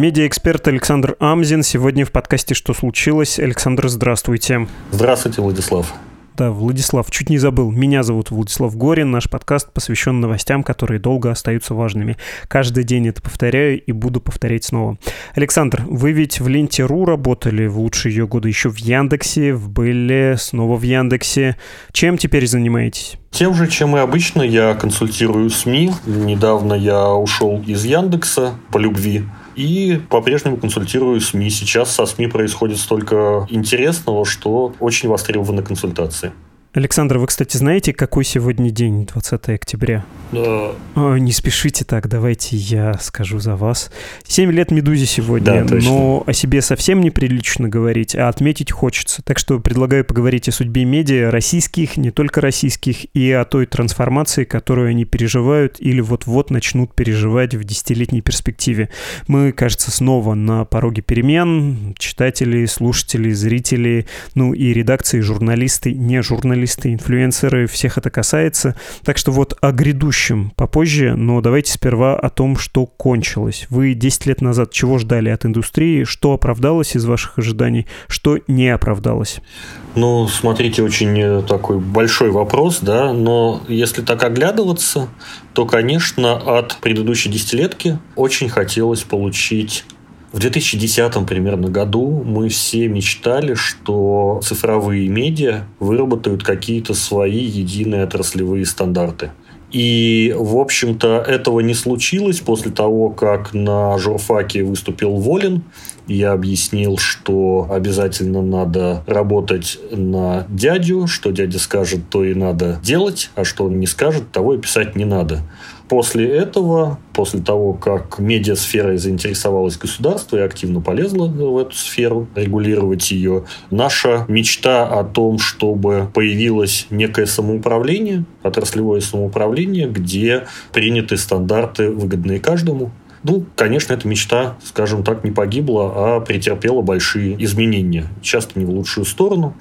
Медиаэксперт Александр Амзин сегодня в подкасте «Что случилось?». Александр, здравствуйте. Здравствуйте, Владислав. Да, Владислав, чуть не забыл. Меня зовут Владислав Горин. Наш подкаст посвящен новостям, которые долго остаются важными. Каждый день это повторяю и буду повторять снова. Александр, вы ведь в ленте.ру работали в лучшие ее годы еще в Яндексе, в Были, снова в Яндексе. Чем теперь занимаетесь? Тем же, чем и обычно, я консультирую СМИ. Недавно я ушел из Яндекса по любви и по-прежнему консультирую СМИ. Сейчас со СМИ происходит столько интересного, что очень востребованы консультации. Александр, вы, кстати, знаете, какой сегодня день, 20 октября? Да. О, не спешите так, давайте я скажу за вас. Семь лет «Медузе» сегодня, да, но о себе совсем неприлично говорить, а отметить хочется. Так что предлагаю поговорить о судьбе медиа российских, не только российских, и о той трансформации, которую они переживают или вот-вот начнут переживать в десятилетней перспективе. Мы, кажется, снова на пороге перемен. Читатели, слушатели, зрители, ну и редакции, журналисты, не журналисты, журналисты, инфлюенсеры, всех это касается. Так что вот о грядущем попозже, но давайте сперва о том, что кончилось. Вы 10 лет назад чего ждали от индустрии, что оправдалось из ваших ожиданий, что не оправдалось? Ну, смотрите, очень э, такой большой вопрос, да, но если так оглядываться, то, конечно, от предыдущей десятилетки очень хотелось получить в 2010 примерно году мы все мечтали, что цифровые медиа выработают какие-то свои единые отраслевые стандарты. И, в общем-то, этого не случилось после того, как на журфаке выступил Волин. Я объяснил, что обязательно надо работать на дядю, что дядя скажет, то и надо делать, а что он не скажет, того и писать не надо. После этого, после того, как медиасфера заинтересовалась государство и активно полезла в эту сферу, регулировать ее, наша мечта о том, чтобы появилось некое самоуправление, отраслевое самоуправление, где приняты стандарты, выгодные каждому, ну, конечно, эта мечта, скажем так, не погибла, а претерпела большие изменения. Часто не в лучшую сторону.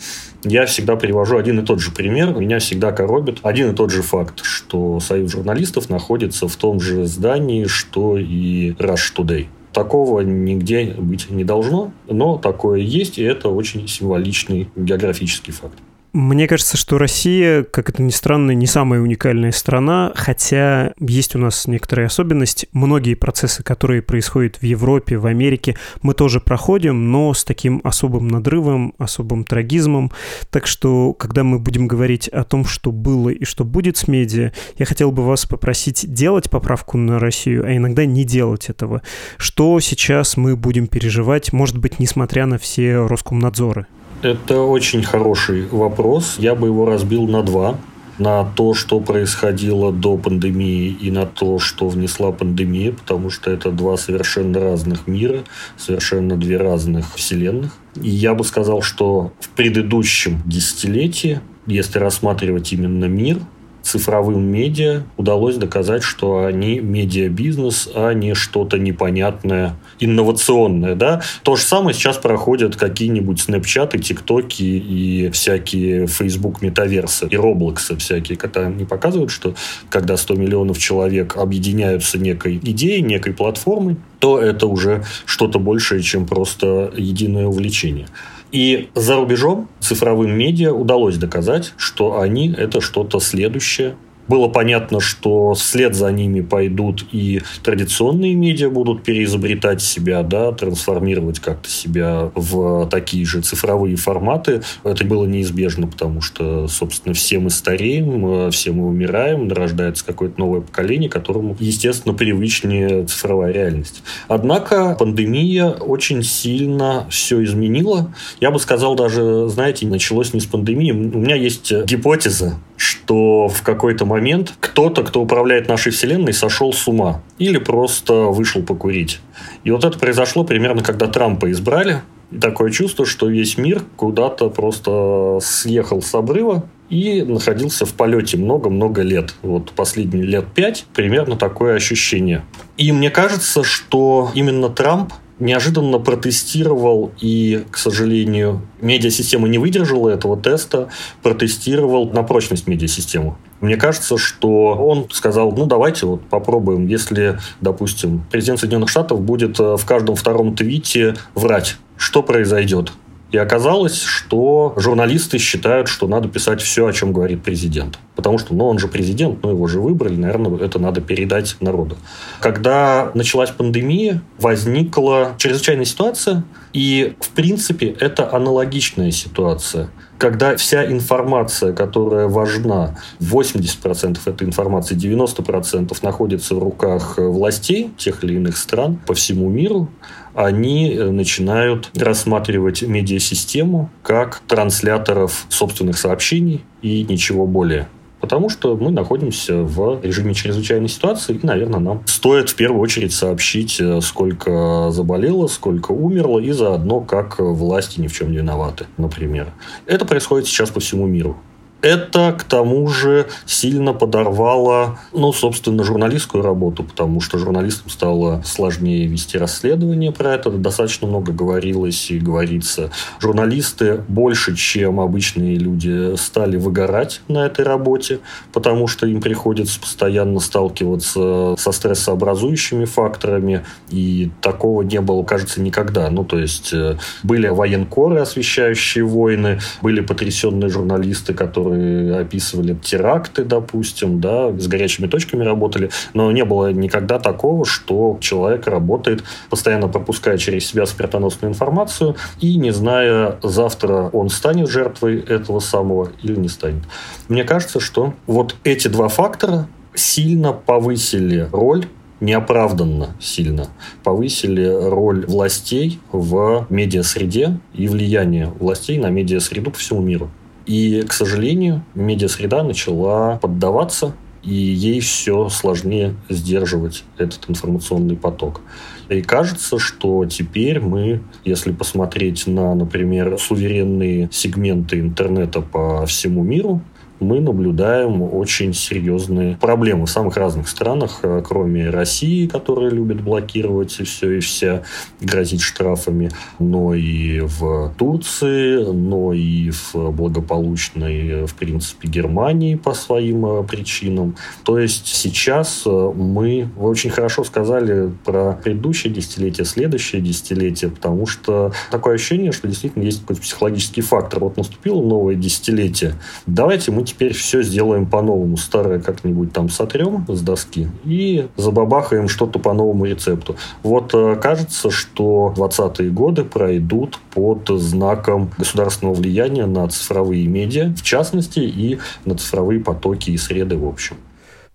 Я всегда привожу один и тот же пример. Меня всегда коробит один и тот же факт, что Союз журналистов находится в том же здании, что и Rush Today. Такого нигде быть не должно, но такое есть, и это очень символичный географический факт. Мне кажется, что Россия, как это ни странно, не самая уникальная страна, хотя есть у нас некоторая особенность. Многие процессы, которые происходят в Европе, в Америке, мы тоже проходим, но с таким особым надрывом, особым трагизмом. Так что, когда мы будем говорить о том, что было и что будет с медиа, я хотел бы вас попросить делать поправку на Россию, а иногда не делать этого. Что сейчас мы будем переживать, может быть, несмотря на все Роскомнадзоры? Это очень хороший вопрос. Я бы его разбил на два. На то, что происходило до пандемии, и на то, что внесла пандемия, потому что это два совершенно разных мира, совершенно две разных вселенных. И я бы сказал, что в предыдущем десятилетии, если рассматривать именно мир, цифровым медиа удалось доказать, что они медиабизнес, а не что-то непонятное, инновационное. Да? То же самое сейчас проходят какие-нибудь снэпчаты, тиктоки и всякие Facebook метаверсы и роблоксы всякие, когда они показывают, что когда 100 миллионов человек объединяются некой идеей, некой платформой, то это уже что-то большее, чем просто единое увлечение. И за рубежом цифровым медиа удалось доказать, что они – это что-то следующее, было понятно, что вслед за ними пойдут и традиционные медиа будут переизобретать себя, да, трансформировать как-то себя в такие же цифровые форматы. Это было неизбежно, потому что, собственно, все мы стареем, все мы умираем, рождается какое-то новое поколение, которому, естественно, привычнее цифровая реальность. Однако пандемия очень сильно все изменила. Я бы сказал даже, знаете, началось не с пандемии. У меня есть гипотеза, что в какой-то момент кто-то, кто управляет нашей Вселенной, сошел с ума или просто вышел покурить. И вот это произошло примерно, когда Трампа избрали. Такое чувство, что весь мир куда-то просто съехал с обрыва и находился в полете много-много лет. Вот последние лет пять примерно такое ощущение. И мне кажется, что именно Трамп неожиданно протестировал и, к сожалению, медиасистема не выдержала этого теста, протестировал на прочность медиасистемы. Мне кажется, что он сказал, ну давайте вот попробуем, если, допустим, президент Соединенных Штатов будет э, в каждом втором твите врать, что произойдет? И оказалось, что журналисты считают, что надо писать все, о чем говорит президент. Потому что, ну, он же президент, ну, его же выбрали, наверное, это надо передать народу. Когда началась пандемия, возникла чрезвычайная ситуация, и, в принципе, это аналогичная ситуация когда вся информация, которая важна, 80% этой информации, 90% находится в руках властей тех или иных стран по всему миру, они э, начинают рассматривать медиасистему как трансляторов собственных сообщений и ничего более. Потому что мы находимся в режиме чрезвычайной ситуации, и, наверное, нам стоит в первую очередь сообщить, э, сколько заболело, сколько умерло, и заодно, как власти ни в чем не виноваты, например. Это происходит сейчас по всему миру. Это, к тому же, сильно подорвало, ну, собственно, журналистскую работу, потому что журналистам стало сложнее вести расследование про это. Достаточно много говорилось и говорится. Журналисты больше, чем обычные люди, стали выгорать на этой работе, потому что им приходится постоянно сталкиваться со стрессообразующими факторами, и такого не было, кажется, никогда. Ну, то есть, э, были военкоры, освещающие войны, были потрясенные журналисты, которые которые описывали теракты, допустим, да, с горячими точками работали, но не было никогда такого, что человек работает, постоянно пропуская через себя смертоносную информацию и не зная, завтра он станет жертвой этого самого или не станет. Мне кажется, что вот эти два фактора сильно повысили роль неоправданно сильно повысили роль властей в медиасреде и влияние властей на медиасреду по всему миру. И, к сожалению, медиасреда начала поддаваться, и ей все сложнее сдерживать этот информационный поток. И кажется, что теперь мы, если посмотреть на, например, суверенные сегменты интернета по всему миру, мы наблюдаем очень серьезные проблемы в самых разных странах, э, кроме России, которая любит блокировать все и вся, грозить штрафами, но и в Турции, но и в благополучной, в принципе, Германии по своим э, причинам. То есть сейчас э, мы, вы очень хорошо сказали про предыдущее десятилетие, следующее десятилетие, потому что такое ощущение, что действительно есть какой-то психологический фактор. Вот наступило новое десятилетие, давайте мы теперь все сделаем по-новому. Старое как-нибудь там сотрем с доски и забабахаем что-то по новому рецепту. Вот э, кажется, что 20-е годы пройдут под знаком государственного влияния на цифровые медиа, в частности, и на цифровые потоки и среды в общем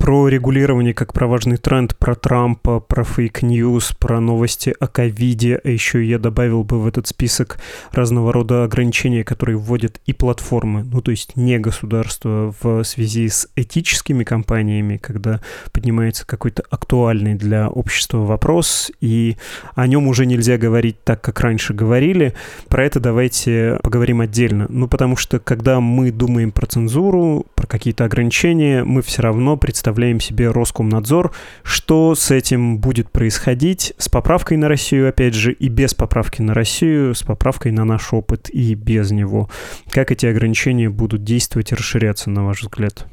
про регулирование как про важный тренд, про Трампа, про фейк-ньюс, про новости о ковиде, а еще я добавил бы в этот список разного рода ограничения, которые вводят и платформы, ну то есть не государство в связи с этическими кампаниями, когда поднимается какой-то актуальный для общества вопрос, и о нем уже нельзя говорить так, как раньше говорили. Про это давайте поговорим отдельно. Ну потому что когда мы думаем про цензуру, про какие-то ограничения, мы все равно представляем представляем себе Роскомнадзор. Что с этим будет происходить? С поправкой на Россию, опять же, и без поправки на Россию, с поправкой на наш опыт и без него. Как эти ограничения будут действовать и расширяться, на ваш взгляд?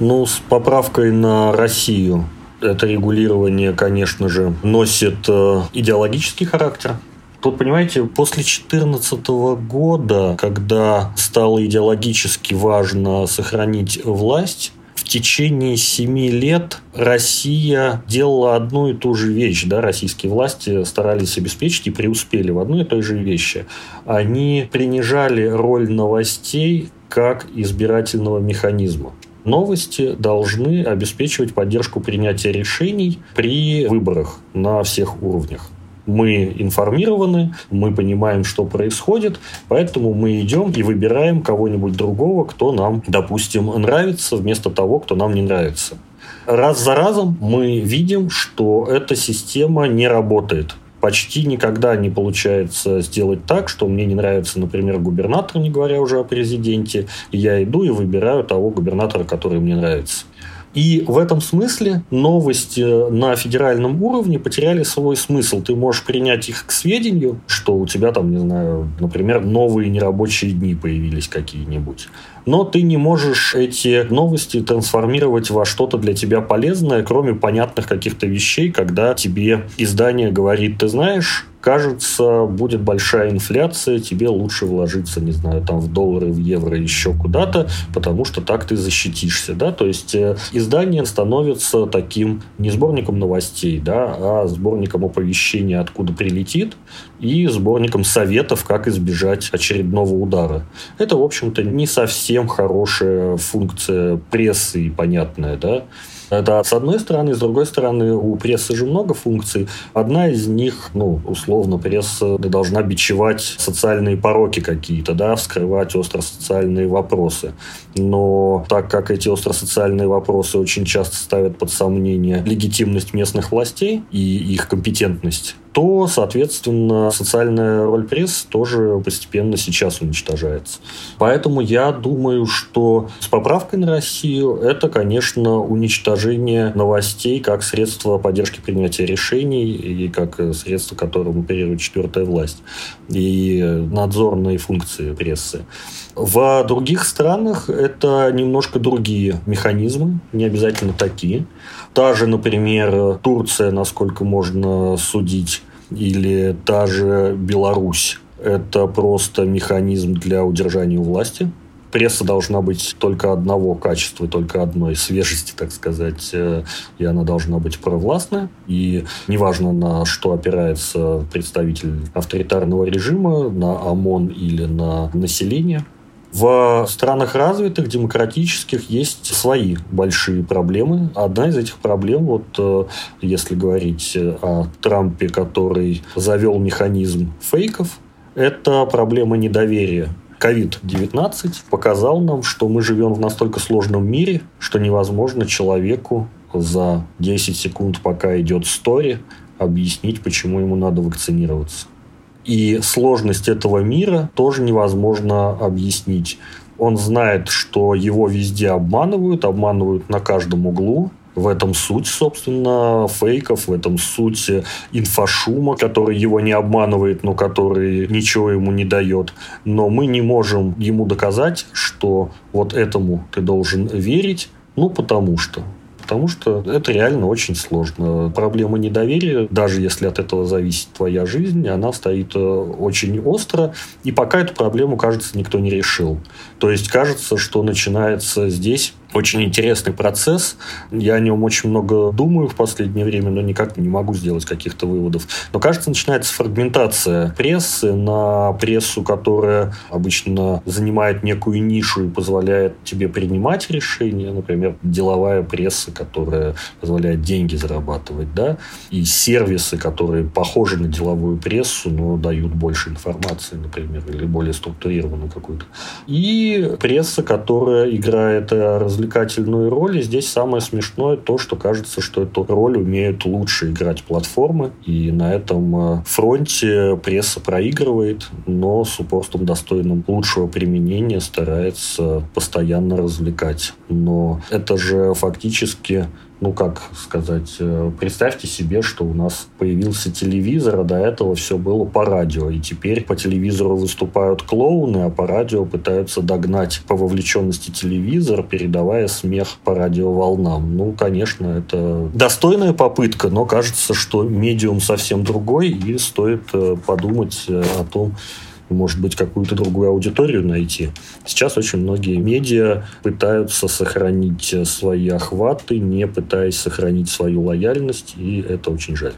Ну, с поправкой на Россию это регулирование, конечно же, носит э, идеологический характер. Тут, понимаете, после 2014 года, когда стало идеологически важно сохранить власть, в течение семи лет Россия делала одну и ту же вещь. Да? Российские власти старались обеспечить и преуспели в одной и той же вещи. Они принижали роль новостей как избирательного механизма. Новости должны обеспечивать поддержку принятия решений при выборах на всех уровнях мы информированы, мы понимаем, что происходит, поэтому мы идем и выбираем кого-нибудь другого, кто нам, допустим, нравится, вместо того, кто нам не нравится. Раз за разом мы видим, что эта система не работает почти никогда не получается сделать так, что мне не нравится, например, губернатор, не говоря уже о президенте, я иду и выбираю того губернатора, который мне нравится. И в этом смысле новости на федеральном уровне потеряли свой смысл. Ты можешь принять их к сведению, что у тебя там, не знаю, например, новые нерабочие дни появились какие-нибудь. Но ты не можешь эти новости трансформировать во что-то для тебя полезное, кроме понятных каких-то вещей, когда тебе издание говорит, ты знаешь, кажется, будет большая инфляция, тебе лучше вложиться, не знаю, там в доллары, в евро, еще куда-то, потому что так ты защитишься, да, то есть э, издание становится таким не сборником новостей, да, а сборником оповещения, откуда прилетит, и сборником советов, как избежать очередного удара. Это, в общем-то, не совсем хорошая функция прессы и понятная, да, это с одной стороны. С другой стороны, у прессы же много функций. Одна из них, ну, условно, пресса должна бичевать социальные пороки какие-то, да, вскрывать остро-социальные вопросы. Но так как эти остро-социальные вопросы очень часто ставят под сомнение легитимность местных властей и их компетентность, то, соответственно, социальная роль пресс тоже постепенно сейчас уничтожается. Поэтому я думаю, что с поправкой на Россию это, конечно, уничтожение новостей как средство поддержки принятия решений и как средство, которым оперирует четвертая власть и надзорные функции прессы. В других странах это немножко другие механизмы, не обязательно такие. Та же, например, Турция, насколько можно судить, или та же Беларусь. Это просто механизм для удержания власти. Пресса должна быть только одного качества, только одной свежести, так сказать, э, и она должна быть провластная. И неважно, на что опирается представитель авторитарного режима, на ОМОН или на население, в странах развитых, демократических, есть свои большие проблемы. Одна из этих проблем, вот э, если говорить о Трампе, который завел механизм фейков, это проблема недоверия COVID-19 показал нам, что мы живем в настолько сложном мире, что невозможно человеку за 10 секунд, пока идет стори, объяснить, почему ему надо вакцинироваться. И сложность этого мира тоже невозможно объяснить. Он знает, что его везде обманывают, обманывают на каждом углу. В этом суть, собственно, фейков, в этом суть инфошума, который его не обманывает, но который ничего ему не дает. Но мы не можем ему доказать, что вот этому ты должен верить, ну потому что потому что это реально очень сложно. Проблема недоверия, даже если от этого зависит твоя жизнь, она стоит э, очень остро, и пока эту проблему, кажется, никто не решил. То есть кажется, что начинается здесь очень интересный процесс. Я о нем очень много думаю в последнее время, но никак не могу сделать каких-то выводов. Но, кажется, начинается фрагментация прессы на прессу, которая обычно занимает некую нишу и позволяет тебе принимать решения. Например, деловая пресса, которая позволяет деньги зарабатывать, да, и сервисы, которые похожи на деловую прессу, но дают больше информации, например, или более структурированную какую-то. И пресса, которая играет развлечения развлекательную роль. И здесь самое смешное то, что кажется, что эту роль умеют лучше играть платформы. И на этом э, фронте пресса проигрывает, но с упорством достойным лучшего применения старается постоянно развлекать. Но это же фактически ну, как сказать, э, представьте себе, что у нас появился телевизор, а до этого все было по радио. И теперь по телевизору выступают клоуны, а по радио пытаются догнать по вовлеченности телевизор, передавая смех по радиоволнам. Ну, конечно, это достойная попытка, но кажется, что медиум совсем другой, и стоит э, подумать э, о том, может быть, какую-то другую аудиторию найти. Сейчас очень многие медиа пытаются сохранить свои охваты, не пытаясь сохранить свою лояльность, и это очень жаль.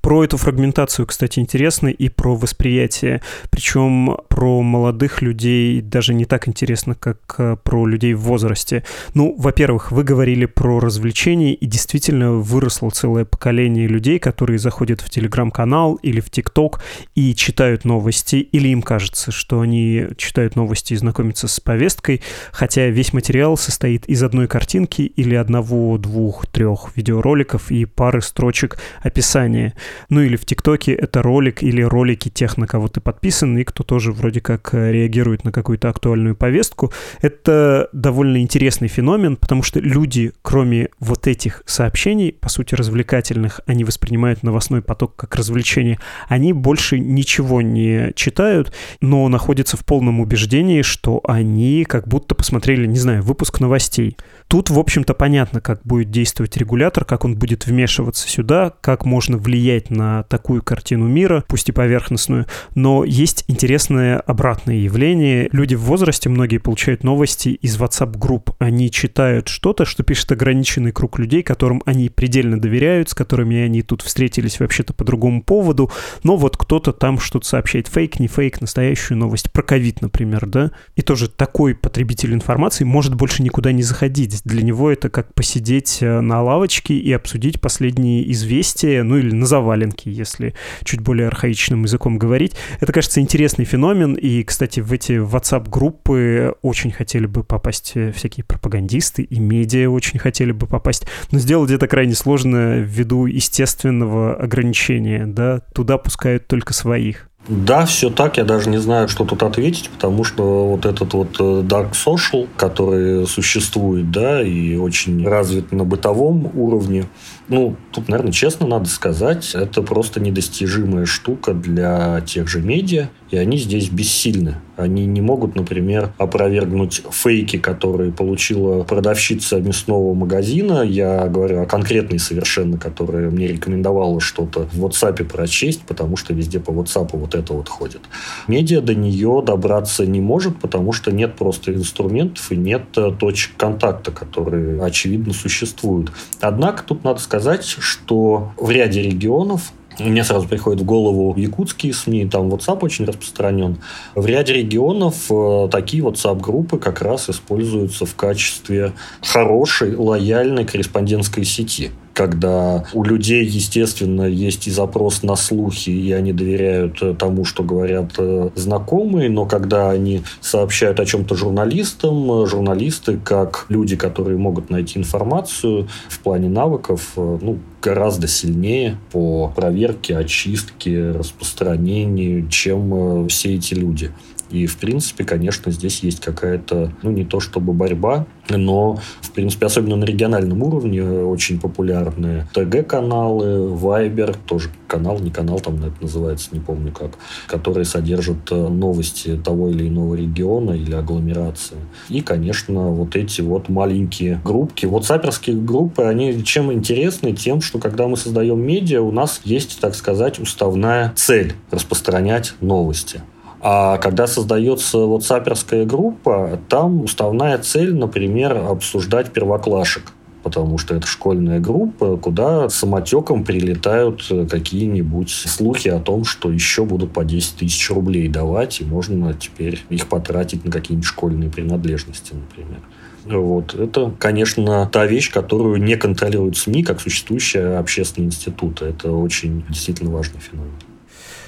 Про эту фрагментацию, кстати, интересно, и про восприятие. Причем про молодых людей даже не так интересно, как э, про людей в возрасте. Ну, во-первых, вы говорили про развлечения, и действительно выросло целое поколение людей, которые заходят в телеграм-канал или в ТикТок и читают новости, или им кажется, что они читают новости и знакомятся с повесткой, хотя весь материал состоит из одной картинки или одного, двух, трех видеороликов и пары строчек описания. Ну или в ТикТоке это ролик или ролики тех, на кого ты подписан, и кто тоже вроде как э, реагирует на какую-то актуальную повестку. Это довольно интересный феномен, потому что люди, кроме вот этих сообщений, по сути развлекательных, они воспринимают новостной поток как развлечение, они больше ничего не читают, но находятся в полном убеждении, что они как будто посмотрели, не знаю, выпуск новостей. Тут, в общем-то, понятно, как будет действовать регулятор, как он будет вмешиваться сюда, как можно влиять на такую картину мира, пусть и поверхностную. Но есть интересное обратное явление. Люди в возрасте, многие получают новости из WhatsApp-групп. Они читают что-то, что пишет ограниченный круг людей, которым они предельно доверяют, с которыми они тут встретились вообще-то по другому поводу. Но вот кто-то там что-то сообщает. Фейк, не фейк, настоящую новость. Про ковид, например, да? И тоже такой потребитель информации может больше никуда не заходить для него это как посидеть э, на лавочке и обсудить последние известия, ну или на заваленке, если чуть более архаичным языком говорить. Это, кажется, интересный феномен, и, кстати, в эти WhatsApp-группы очень хотели бы попасть э, всякие пропагандисты, и медиа очень хотели бы попасть, но сделать это крайне сложно ввиду естественного ограничения, да, туда пускают только своих. Да, все так. Я даже не знаю, что тут ответить, потому что вот этот вот э, Dark Social, который существует, да, и очень развит на бытовом уровне, ну, тут, наверное, честно надо сказать, это просто недостижимая штука для тех же медиа, и они здесь бессильны. Они не могут, например, опровергнуть фейки, которые получила продавщица мясного магазина. Я говорю о конкретной совершенно, которая мне рекомендовала что-то в WhatsApp прочесть, потому что везде по WhatsApp вот это вот ходит. Медиа до нее добраться не может, потому что нет просто инструментов и нет э, точек контакта, которые, очевидно, существуют. Однако тут надо сказать, что в ряде регионов мне сразу приходит в голову якутские СМИ, там WhatsApp очень распространен. В ряде регионов э, такие WhatsApp-группы как раз используются в качестве хорошей, лояльной корреспондентской сети когда у людей, естественно, есть и запрос на слухи, и они доверяют э, тому, что говорят э, знакомые, но когда они сообщают о чем-то журналистам, журналисты, как люди, которые могут найти информацию в плане навыков, ну, гораздо сильнее по проверке, очистке, распространению, чем э, все эти люди. И, в принципе, конечно, здесь есть какая-то, ну, не то чтобы борьба, но, в принципе, особенно на региональном уровне очень популярны ТГ-каналы, Вайбер, тоже канал, не канал, там это называется, не помню как, которые содержат э, новости того или иного региона или агломерации. И, конечно, вот эти вот маленькие группки. Вот саперские группы, они чем интересны? Тем, что когда мы создаем медиа, у нас есть, так сказать, уставная цель распространять новости. А когда создается вот саперская группа, там уставная цель, например, обсуждать первоклашек потому что это школьная группа, куда самотеком прилетают какие-нибудь слухи о том, что еще будут по 10 тысяч рублей давать, и можно теперь их потратить на какие-нибудь школьные принадлежности, например. Вот. Это, конечно, та вещь, которую не контролируют СМИ как существующие общественные институты. Это очень действительно важный феномен.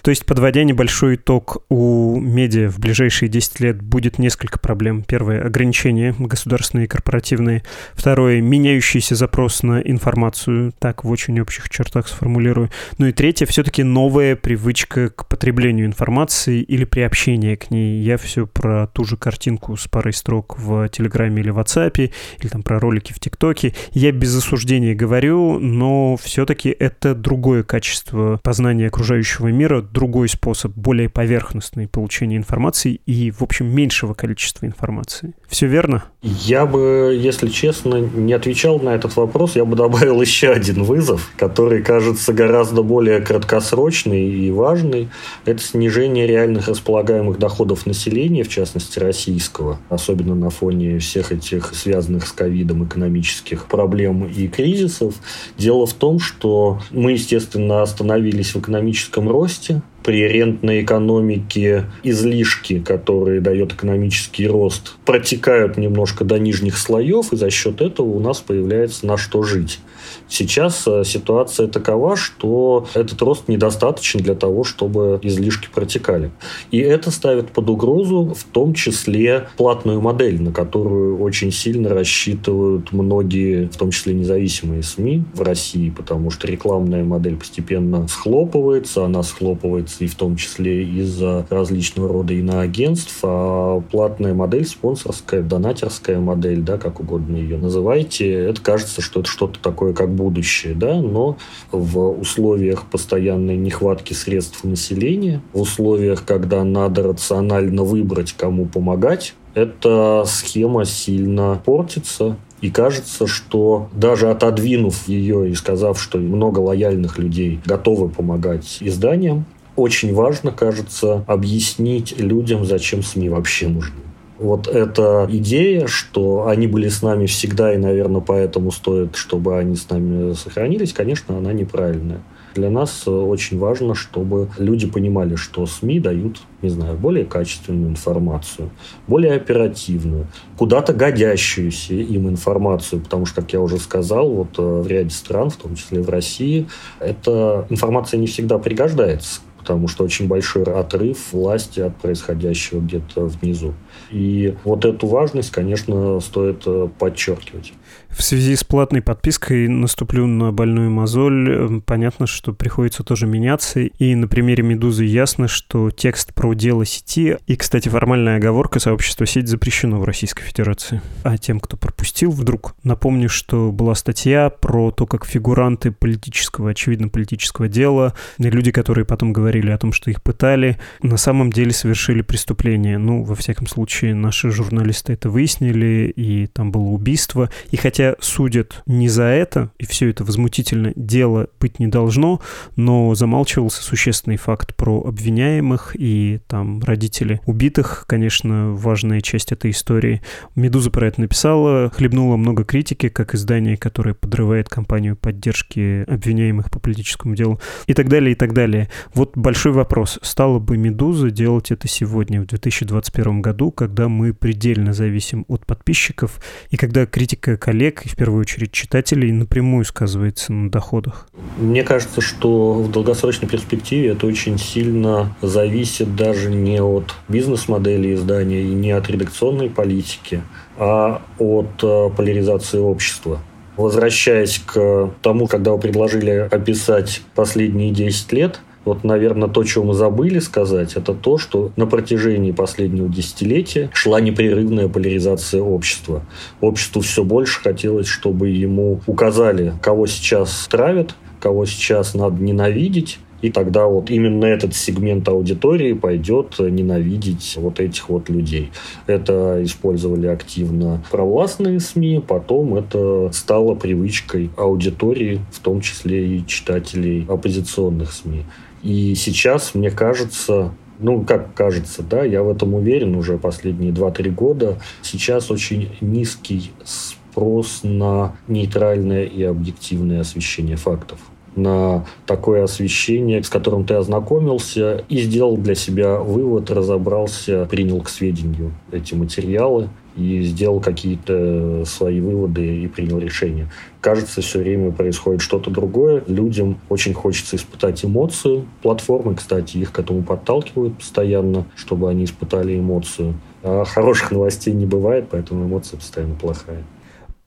То есть, подводя небольшой итог, у медиа в ближайшие 10 лет будет несколько проблем. Первое — ограничения государственные и корпоративные. Второе — меняющийся запрос на информацию, так в очень общих чертах сформулирую. Ну и третье — все-таки новая привычка к потреблению информации или приобщение к ней. Я все про ту же картинку с парой строк в Телеграме или WhatsApp, или там про ролики в ТикТоке. Я без осуждения говорю, но все-таки это другое качество познания окружающего мира, другой способ, более поверхностный получения информации и, в общем, меньшего количества информации. Все верно? Я бы, если честно, не отвечал на этот вопрос. Я бы добавил еще один вызов, который кажется гораздо более краткосрочный и важный. Это снижение реальных располагаемых доходов населения, в частности российского, особенно на фоне всех этих связанных с ковидом экономических проблем и кризисов. Дело в том, что мы, естественно, остановились в экономическом росте, при рентной экономике излишки, которые дает экономический рост, протекают немножко до нижних слоев, и за счет этого у нас появляется на что жить. Сейчас э, ситуация такова, что этот рост недостаточен для того, чтобы излишки протекали. И это ставит под угрозу в том числе платную модель, на которую очень сильно рассчитывают многие, в том числе независимые СМИ в России, потому что рекламная модель постепенно схлопывается, она схлопывается и в том числе из-за различного рода иноагентств, а платная модель, спонсорская, донатерская модель, да, как угодно ее называйте, это кажется, что это что-то такое, как будущее, да, но в условиях постоянной нехватки средств населения, в условиях, когда надо рационально выбрать, кому помогать, эта схема сильно портится. И кажется, что даже отодвинув ее и сказав, что много лояльных людей готовы помогать изданиям, очень важно, кажется, объяснить людям, зачем СМИ вообще нужны вот эта идея, что они были с нами всегда, и, наверное, поэтому стоит, чтобы они с нами сохранились, конечно, она неправильная. Для нас очень важно, чтобы люди понимали, что СМИ дают, не знаю, более качественную информацию, более оперативную, куда-то годящуюся им информацию, потому что, как я уже сказал, вот э, в ряде стран, в том числе в России, эта информация не всегда пригождается потому что очень большой отрыв власти от происходящего где-то внизу. И вот эту важность, конечно, стоит э, подчеркивать. В связи с платной подпиской наступлю на больную мозоль. Эм, понятно, что приходится тоже меняться. И на примере «Медузы» ясно, что текст про дело сети и, кстати, формальная оговорка сообщества сеть запрещено в Российской Федерации. А тем, кто пропустил, вдруг напомню, что была статья про то, как фигуранты политического, очевидно, политического дела, люди, которые потом говорили о том, что их пытали, на самом деле совершили преступление. Ну, во всяком случае, наши журналисты это выяснили, и там было убийство. И хотя судят не за это, и все это возмутительно, дело быть не должно, но замалчивался существенный факт про обвиняемых и там родители убитых, конечно, важная часть этой истории. «Медуза» про это написала, хлебнула много критики, как издание, которое подрывает кампанию поддержки обвиняемых по политическому делу и так далее, и так далее. Вот большой вопрос. Стала бы «Медуза» делать это сегодня, в 2021 году, когда мы предельно зависим от подписчиков и когда критика коллег и в первую очередь читателей напрямую сказывается на доходах? Мне кажется, что в долгосрочной перспективе это очень сильно зависит даже не от бизнес-модели издания и не от редакционной политики, а от э, поляризации общества. Возвращаясь к тому, когда вы предложили описать последние 10 лет, вот, наверное, то, чего мы забыли сказать, это то, что на протяжении последнего десятилетия шла непрерывная поляризация общества. Обществу все больше хотелось, чтобы ему указали, кого сейчас травят, кого сейчас надо ненавидеть, и тогда вот именно этот сегмент аудитории пойдет ненавидеть вот этих вот людей. Это использовали активно провластные СМИ, потом это стало привычкой аудитории, в том числе и читателей оппозиционных СМИ. И сейчас, мне кажется, ну, как кажется, да, я в этом уверен уже последние 2-3 года, сейчас очень низкий спрос на нейтральное и объективное освещение фактов на такое освещение, с которым ты ознакомился и сделал для себя вывод, разобрался, принял к сведению эти материалы и сделал какие-то свои выводы и принял решение. Кажется, все время происходит что-то другое. Людям очень хочется испытать эмоцию. Платформы, кстати, их к этому подталкивают постоянно, чтобы они испытали эмоцию. А хороших новостей не бывает, поэтому эмоция постоянно плохая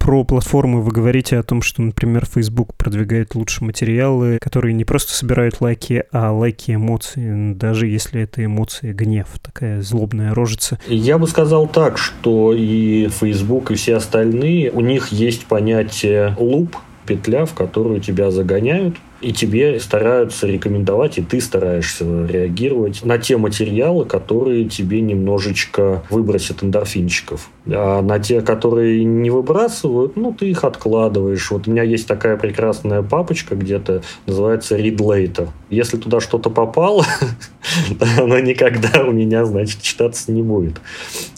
про платформы вы говорите о том, что, например, Facebook продвигает лучше материалы, которые не просто собирают лайки, а лайки эмоции, даже если это эмоции гнев, такая злобная рожица. Я бы сказал так, что и Facebook, и все остальные, у них есть понятие луп, петля, в которую тебя загоняют, и тебе стараются рекомендовать, и ты стараешься реагировать на те материалы, которые тебе немножечко выбросят эндорфинчиков. А на те, которые не выбрасывают, ну, ты их откладываешь. Вот у меня есть такая прекрасная папочка где-то, называется Read Later. Если туда что-то попало, оно никогда у меня, значит, читаться не будет.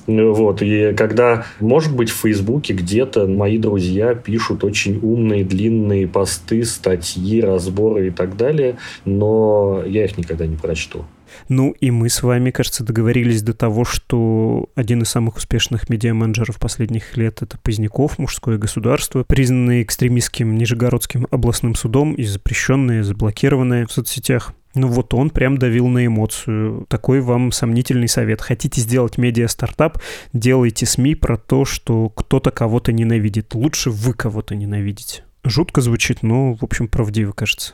Вот, и когда, может быть, в Фейсбуке где-то мои друзья пишут очень умные, длинные посты, статьи, разборы и так далее, но я их никогда не прочту. Ну и мы с вами, кажется, договорились до того, что один из самых успешных медиа-менеджеров последних лет — это Поздняков, мужское государство, признанный экстремистским Нижегородским областным судом и запрещенные, заблокированные в соцсетях. Ну вот он прям давил на эмоцию. Такой вам сомнительный совет. Хотите сделать медиа-стартап, делайте СМИ про то, что кто-то кого-то ненавидит. Лучше вы кого-то ненавидите. Жутко звучит, но, в общем, правдиво, кажется.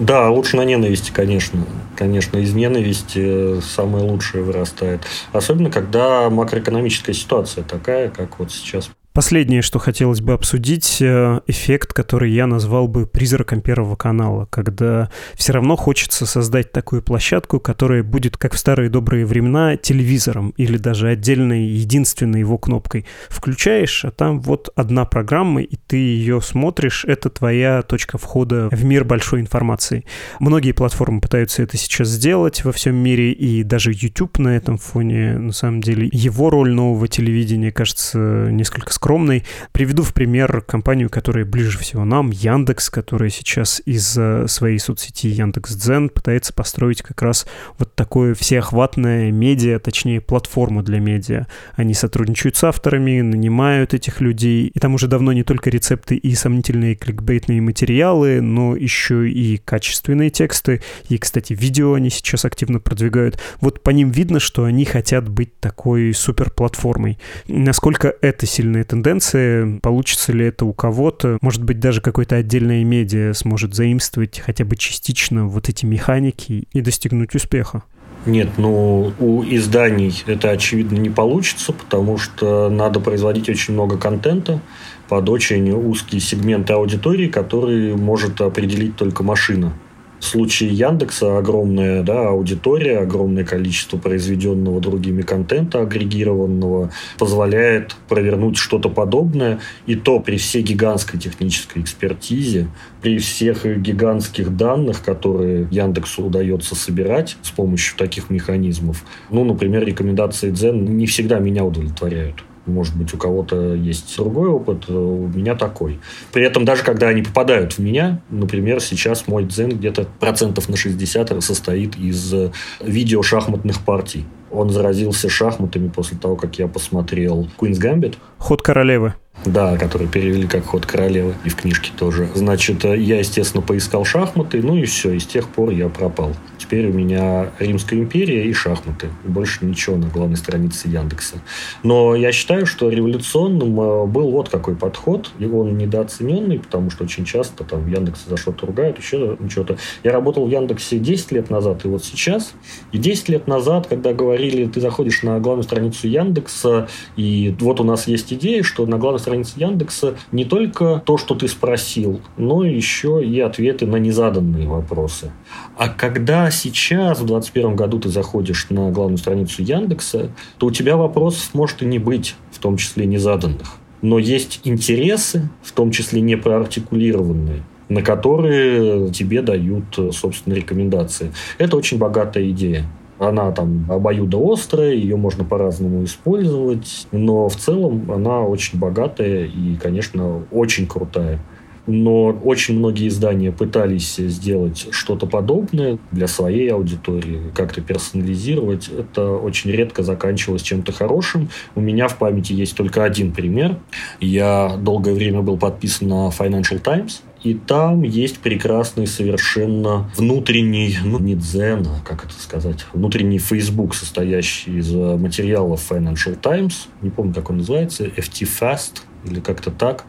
Да, лучше на ненависти, конечно. Конечно, из ненависти самое лучшее вырастает. Особенно, когда макроэкономическая ситуация такая, как вот сейчас. Последнее, что хотелось бы обсудить, э, эффект, который я назвал бы призраком Первого канала, когда все равно хочется создать такую площадку, которая будет, как в старые добрые времена, телевизором или даже отдельной, единственной его кнопкой. Включаешь, а там вот одна программа, и ты ее смотришь, это твоя точка входа в мир большой информации. Многие платформы пытаются это сейчас сделать во всем мире, и даже YouTube на этом фоне, на самом деле, его роль нового телевидения, кажется, несколько скромный. Приведу в пример компанию, которая ближе всего нам, Яндекс, которая сейчас из своей соцсети Яндекс.Дзен пытается построить как раз вот такое всеохватное медиа, точнее платформу для медиа. Они сотрудничают с авторами, нанимают этих людей, и там уже давно не только рецепты и сомнительные кликбейтные материалы, но еще и качественные тексты, и, кстати, видео они сейчас активно продвигают. Вот по ним видно, что они хотят быть такой суперплатформой. Насколько это сильно тенденции. Получится ли это у кого-то? Может быть, даже какой-то отдельная медиа сможет заимствовать хотя бы частично вот эти механики и достигнуть успеха? Нет, ну у изданий это очевидно не получится, потому что надо производить очень много контента под очень узкие сегменты аудитории, которые может определить только машина. В случае Яндекса огромная да, аудитория, огромное количество произведенного другими контента агрегированного позволяет провернуть что-то подобное. И то при всей гигантской технической экспертизе, при всех гигантских данных, которые Яндексу удается собирать с помощью таких механизмов. Ну, например, рекомендации Дзен не всегда меня удовлетворяют. Может быть, у кого-то есть другой опыт, э, у меня такой. При этом, даже когда они попадают в меня, например, сейчас мой дзен где-то процентов на 60 состоит из э, видео шахматных партий. Он заразился шахматами после того, как я посмотрел Queen's Gambit. Ход королевы. Да, который перевели как «Ход королевы» и в книжке тоже. Значит, э, я, естественно, поискал шахматы, ну и все, и с тех пор я пропал. Теперь у меня Римская империя и шахматы. Больше ничего на главной странице Яндекса. Но я считаю, что революционным э, был вот какой подход. Он недооцененный, потому что очень часто там в Яндексе за что-то ругают, еще что-то. Я работал в Яндексе 10 лет назад, и вот сейчас. И 10 лет назад, когда говорили, ты заходишь на главную страницу Яндекса, и вот у нас есть идея, что на главной странице Яндекса не только то, что ты спросил, но еще и ответы на незаданные вопросы. А когда сейчас, в 2021 году, ты заходишь на главную страницу Яндекса, то у тебя вопросов может и не быть, в том числе незаданных. Но есть интересы, в том числе не проартикулированные, на которые тебе дают, собственно, рекомендации. Это очень богатая идея. Она там обоюдоострая, ее можно по-разному использовать, но в целом она очень богатая и, конечно, очень крутая но очень многие издания пытались сделать что-то подобное для своей аудитории, как-то персонализировать. Это очень редко заканчивалось чем-то хорошим. У меня в памяти есть только один пример. Я долгое время был подписан на Financial Times, и там есть прекрасный совершенно внутренний, ну, не дзен, а как это сказать, внутренний Facebook, состоящий из материалов Financial Times. Не помню, как он называется, FT Fast или как-то так.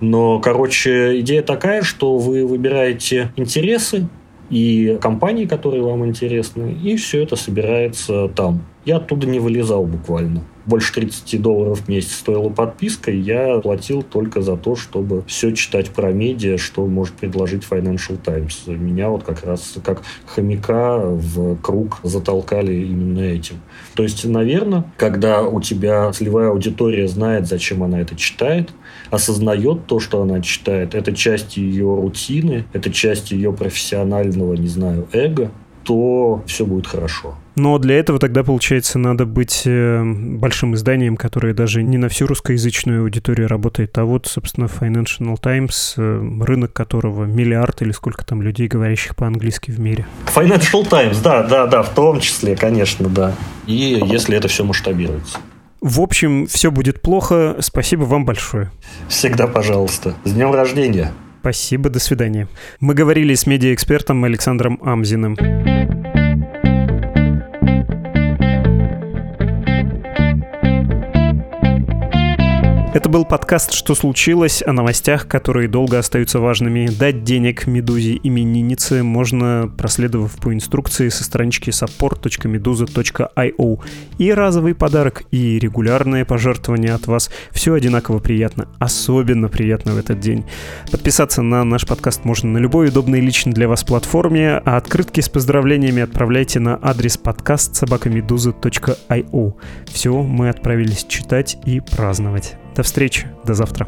Но, короче, идея такая, что вы выбираете интересы и компании, которые вам интересны, и все это собирается там. Я оттуда не вылезал буквально больше 30 долларов в месяц стоила подписка, и я платил только за то, чтобы все читать про медиа, что может предложить Financial Times. Меня вот как раз как хомяка в круг затолкали именно этим. То есть, наверное, когда у тебя целевая аудитория знает, зачем она это читает, осознает то, что она читает, это часть ее рутины, это часть ее профессионального, не знаю, эго, то все будет хорошо. Но для этого тогда, получается, надо быть э, большим изданием, которое даже не на всю русскоязычную аудиторию работает, а вот, собственно, Financial Times, э, рынок которого миллиард или сколько там людей, говорящих по-английски в мире. Financial Times, да, да, да, в том числе, конечно, да. И если это все масштабируется. В общем, все будет плохо. Спасибо вам большое. Всегда пожалуйста. С днем рождения. Спасибо, до свидания. Мы говорили с медиаэкспертом Александром Амзиным. Это был подкаст «Что случилось?» о новостях, которые долго остаются важными. Дать денег Медузе имениннице можно, проследовав по инструкции со странички support.meduza.io. И разовый подарок, и регулярное пожертвование от вас. Все одинаково приятно. Особенно приятно в этот день. Подписаться на наш подкаст можно на любой удобной лично для вас платформе, а открытки с поздравлениями отправляйте на адрес подкаст собакамедуза.io. Все, мы отправились читать и праздновать. До встречи, до завтра.